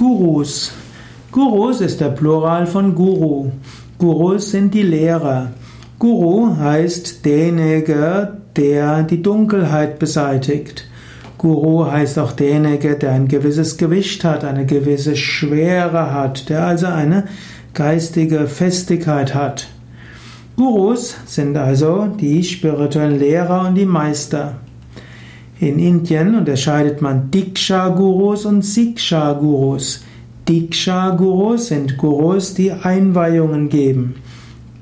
Gurus. Gurus ist der Plural von Guru. Gurus sind die Lehrer. Guru heißt derjenige, der die Dunkelheit beseitigt. Guru heißt auch derjenige, der ein gewisses Gewicht hat, eine gewisse Schwere hat, der also eine geistige Festigkeit hat. Gurus sind also die spirituellen Lehrer und die Meister. In Indien unterscheidet man Diksha-Gurus und Siksha-Gurus. Diksha-Gurus sind Gurus, die Einweihungen geben.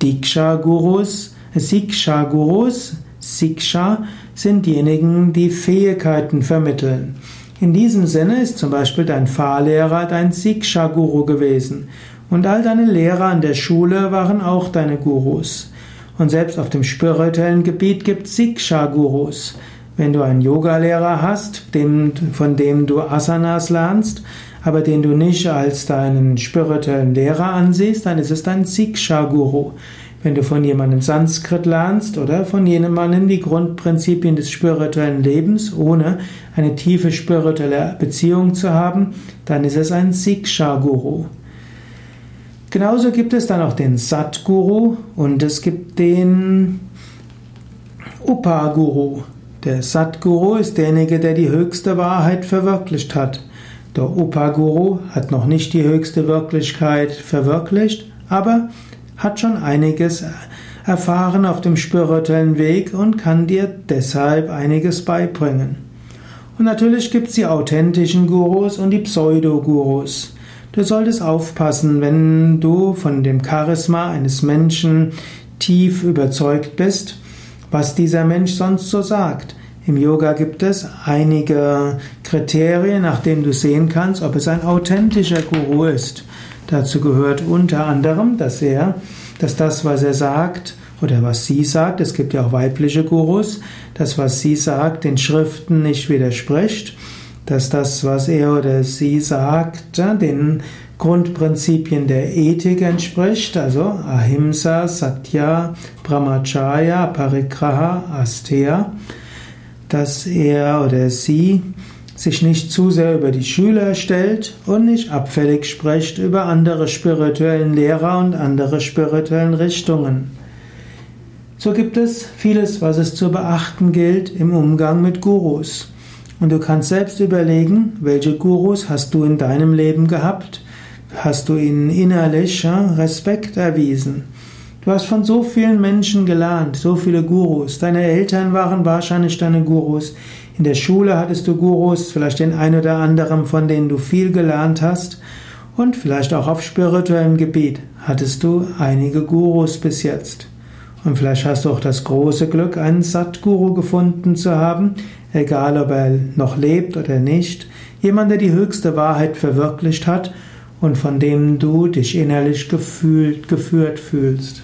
Diksha-Gurus, Siksha-Gurus, Siksha sind diejenigen, die Fähigkeiten vermitteln. In diesem Sinne ist zum Beispiel dein Fahrlehrer dein Siksha-Guru gewesen. Und all deine Lehrer an der Schule waren auch deine Gurus. Und selbst auf dem spirituellen Gebiet gibt es Siksha-Gurus. Wenn du einen Yogalehrer hast, dem, von dem du Asanas lernst, aber den du nicht als deinen spirituellen Lehrer ansiehst, dann ist es dein Siksha-Guru. Wenn du von jemandem Sanskrit lernst oder von jemandem die Grundprinzipien des spirituellen Lebens, ohne eine tiefe spirituelle Beziehung zu haben, dann ist es ein Siksha-Guru. Genauso gibt es dann auch den Satguru und es gibt den Upaguru. Der Satguru ist derjenige, der die höchste Wahrheit verwirklicht hat. Der Upaguru hat noch nicht die höchste Wirklichkeit verwirklicht, aber hat schon einiges erfahren auf dem spirituellen Weg und kann dir deshalb einiges beibringen. Und natürlich gibt es die authentischen Gurus und die Pseudo-Gurus. Du solltest aufpassen, wenn du von dem Charisma eines Menschen tief überzeugt bist, was dieser Mensch sonst so sagt. Im Yoga gibt es einige Kriterien, nach denen du sehen kannst, ob es ein authentischer Guru ist. Dazu gehört unter anderem, dass er, dass das, was er sagt oder was sie sagt, es gibt ja auch weibliche Gurus, das, was sie sagt, den Schriften nicht widerspricht, dass das, was er oder sie sagt, den Grundprinzipien der Ethik entspricht, also Ahimsa, Satya, Brahmacharya, Parigraha, Asteya, dass er oder sie sich nicht zu sehr über die Schüler stellt und nicht abfällig spricht über andere spirituellen Lehrer und andere spirituellen Richtungen. So gibt es vieles, was es zu beachten gilt im Umgang mit Gurus. Und du kannst selbst überlegen, welche Gurus hast du in deinem Leben gehabt hast du ihnen innerlich Respekt erwiesen. Du hast von so vielen Menschen gelernt, so viele Gurus. Deine Eltern waren wahrscheinlich deine Gurus. In der Schule hattest du Gurus, vielleicht den ein oder anderen, von denen du viel gelernt hast. Und vielleicht auch auf spirituellem Gebiet hattest du einige Gurus bis jetzt. Und vielleicht hast du auch das große Glück, einen Satguru gefunden zu haben, egal ob er noch lebt oder nicht. Jemand, der die höchste Wahrheit verwirklicht hat und von dem du dich innerlich gefühlt, geführt fühlst.